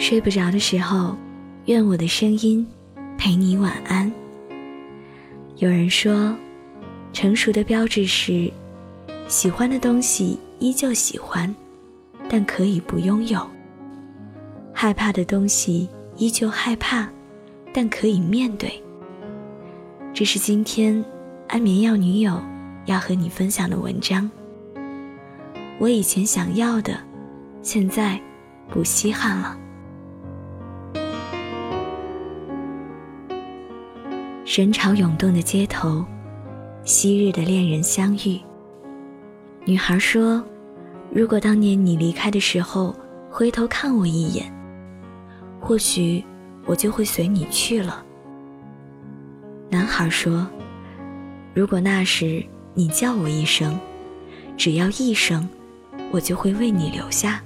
睡不着的时候，愿我的声音陪你晚安。有人说，成熟的标志是，喜欢的东西依旧喜欢，但可以不拥有；害怕的东西依旧害怕，但可以面对。这是今天安眠药女友要和你分享的文章。我以前想要的，现在不稀罕了。人潮涌动的街头，昔日的恋人相遇。女孩说：“如果当年你离开的时候回头看我一眼，或许我就会随你去了。”男孩说：“如果那时你叫我一声，只要一声，我就会为你留下。”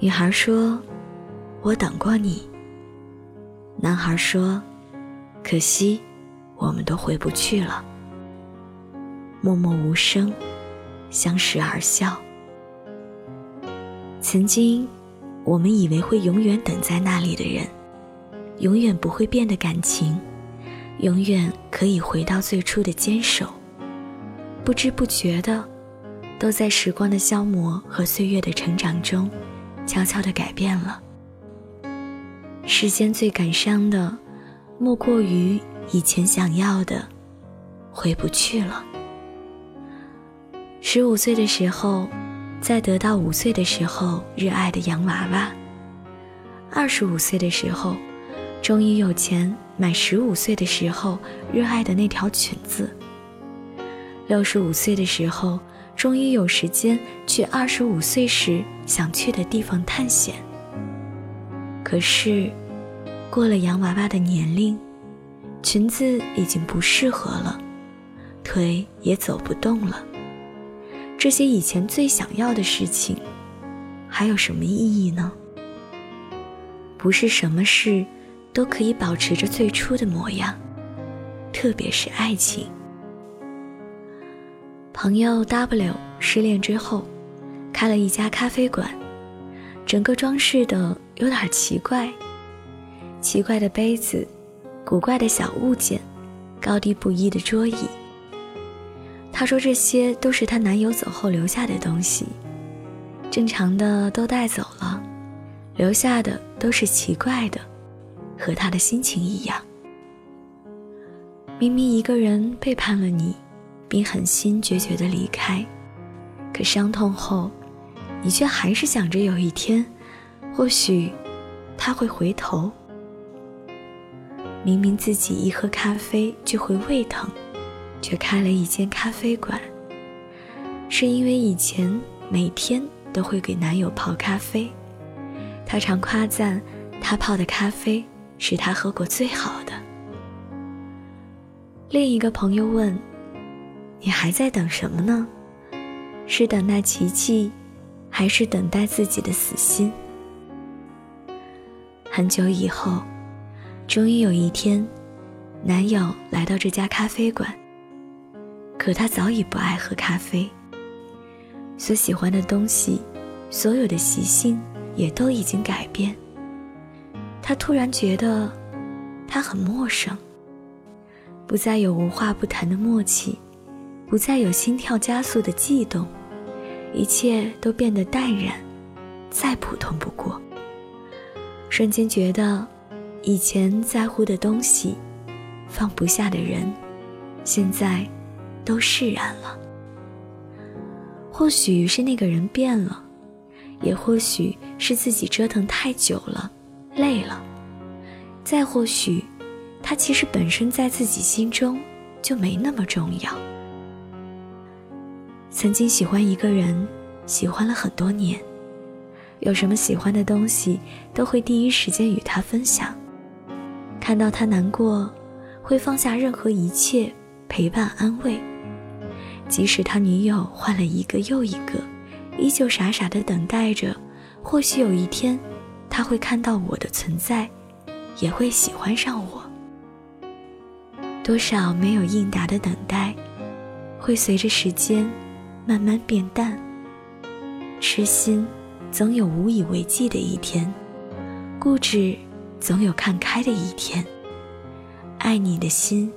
女孩说：“我等过你。”男孩说。可惜，我们都回不去了。默默无声，相视而笑。曾经，我们以为会永远等在那里的人，永远不会变的感情，永远可以回到最初的坚守。不知不觉的，都在时光的消磨和岁月的成长中，悄悄的改变了。世间最感伤的。莫过于以前想要的，回不去了。十五岁的时候，在得到五岁的时候热爱的洋娃娃；二十五岁的时候，终于有钱买十五岁的时候热爱的那条裙子；六十五岁的时候，终于有时间去二十五岁时想去的地方探险。可是。过了洋娃娃的年龄，裙子已经不适合了，腿也走不动了。这些以前最想要的事情，还有什么意义呢？不是什么事都可以保持着最初的模样，特别是爱情。朋友 W 失恋之后，开了一家咖啡馆，整个装饰的有点奇怪。奇怪的杯子，古怪的小物件，高低不一的桌椅。她说这些都是她男友走后留下的东西，正常的都带走了，留下的都是奇怪的，和他的心情一样。明明一个人背叛了你，并狠心决绝的离开，可伤痛后，你却还是想着有一天，或许他会回头。明明自己一喝咖啡就会胃疼，却开了一间咖啡馆。是因为以前每天都会给男友泡咖啡，他常夸赞他泡的咖啡是他喝过最好的。另一个朋友问：“你还在等什么呢？是等待奇迹，还是等待自己的死心？”很久以后。终于有一天，男友来到这家咖啡馆。可他早已不爱喝咖啡，所喜欢的东西，所有的习性也都已经改变。他突然觉得，他很陌生，不再有无话不谈的默契，不再有心跳加速的悸动，一切都变得淡然，再普通不过。瞬间觉得。以前在乎的东西，放不下的人，现在都释然了。或许是那个人变了，也或许是自己折腾太久了，累了。再或许，他其实本身在自己心中就没那么重要。曾经喜欢一个人，喜欢了很多年，有什么喜欢的东西，都会第一时间与他分享。看到他难过，会放下任何一切陪伴安慰。即使他女友换了一个又一个，依旧傻傻的等待着。或许有一天，他会看到我的存在，也会喜欢上我。多少没有应答的等待，会随着时间慢慢变淡。痴心，总有无以为继的一天。固执总有看开的一天，爱你的心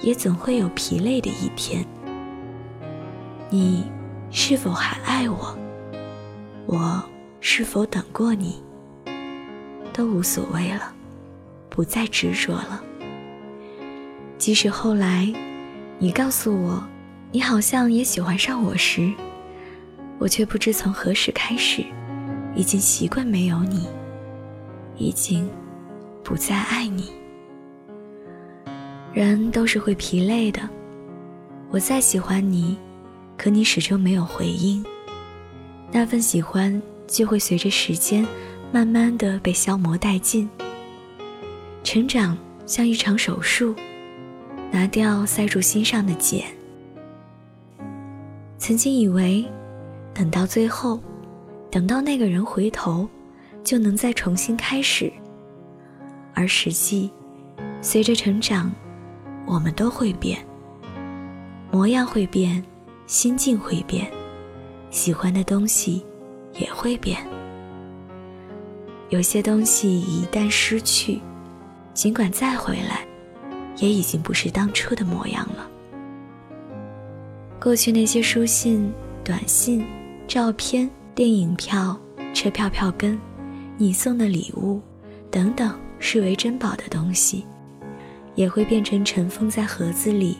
也总会有疲累的一天。你是否还爱我？我是否等过你？都无所谓了，不再执着了。即使后来，你告诉我，你好像也喜欢上我时，我却不知从何时开始，已经习惯没有你，已经不再爱你。人都是会疲累的，我再喜欢你，可你始终没有回应，那份喜欢就会随着时间。慢慢的被消磨殆尽。成长像一场手术，拿掉塞住心上的茧。曾经以为，等到最后，等到那个人回头，就能再重新开始。而实际，随着成长，我们都会变，模样会变，心境会变，喜欢的东西也会变。有些东西一旦失去，尽管再回来，也已经不是当初的模样了。过去那些书信、短信、照片、电影票、车票票根、你送的礼物等等，视为珍宝的东西，也会变成尘封在盒子里、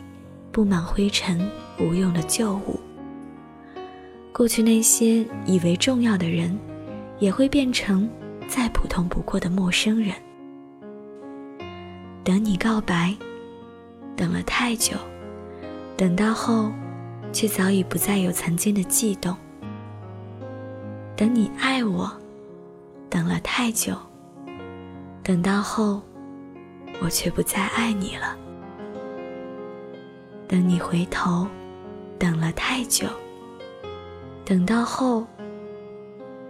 布满灰尘、无用的旧物。过去那些以为重要的人，也会变成。再普通不过的陌生人，等你告白，等了太久，等到后，却早已不再有曾经的悸动。等你爱我，等了太久，等到后，我却不再爱你了。等你回头，等了太久，等到后，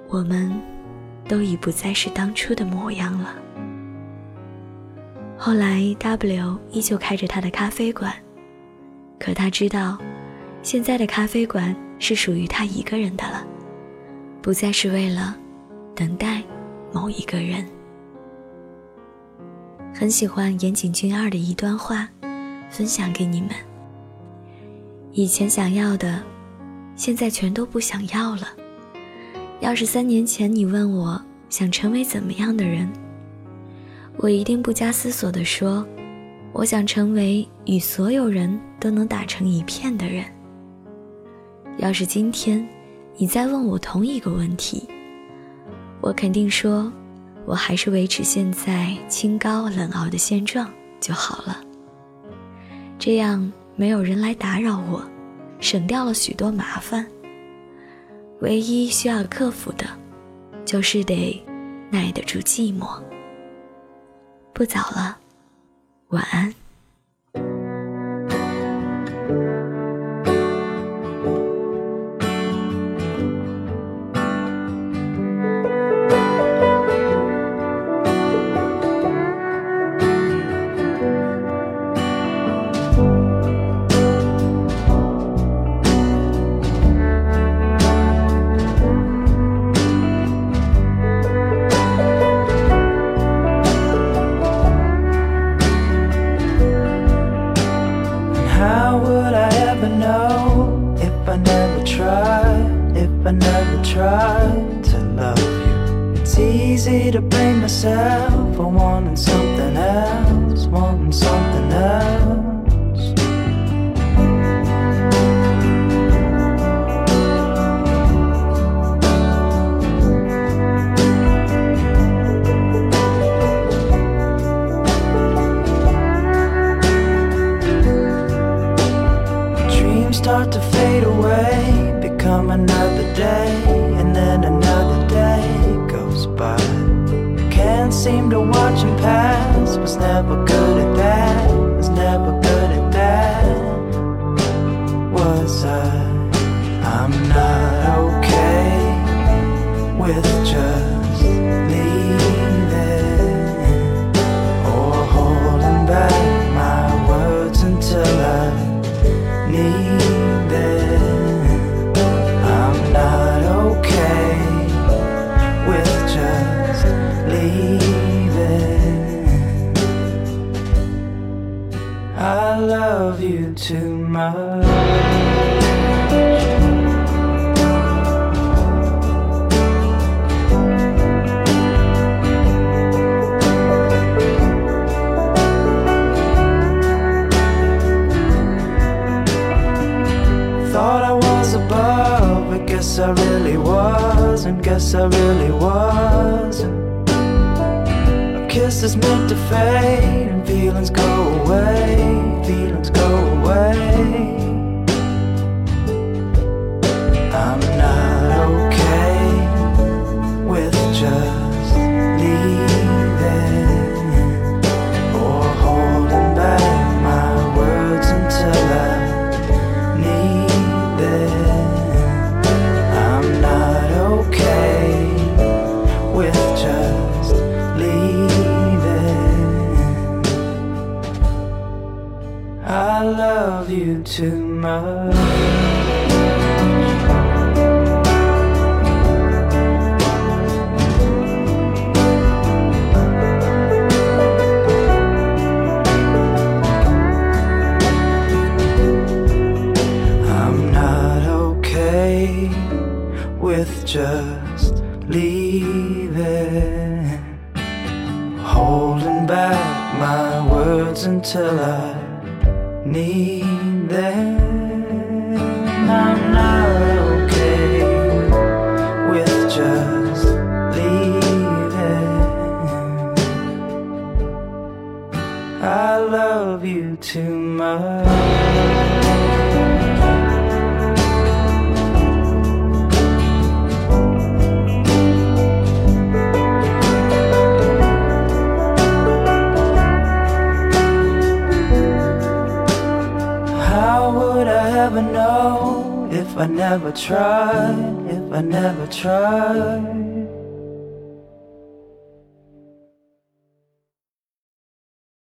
我们。都已不再是当初的模样了。后来，W 依旧开着他的咖啡馆，可他知道，现在的咖啡馆是属于他一个人的了，不再是为了等待某一个人。很喜欢岩井俊二的一段话，分享给你们：以前想要的，现在全都不想要了。要是三年前你问我想成为怎么样的人，我一定不加思索地说，我想成为与所有人都能打成一片的人。要是今天你再问我同一个问题，我肯定说，我还是维持现在清高冷傲的现状就好了。这样没有人来打扰我，省掉了许多麻烦。唯一需要克服的，就是得耐得住寂寞。不早了，晚安。how would I ever know if I never tried, if I never tried to love you? It's easy to blame myself for wanting something else, wanting something else. too much. above. I guess I really was, and guess I really wasn't. Kiss is meant to fade, and feelings go away, feelings go away. Back my words until I need them. I'm not okay with just leaving. I love you too much. Know if I never tried?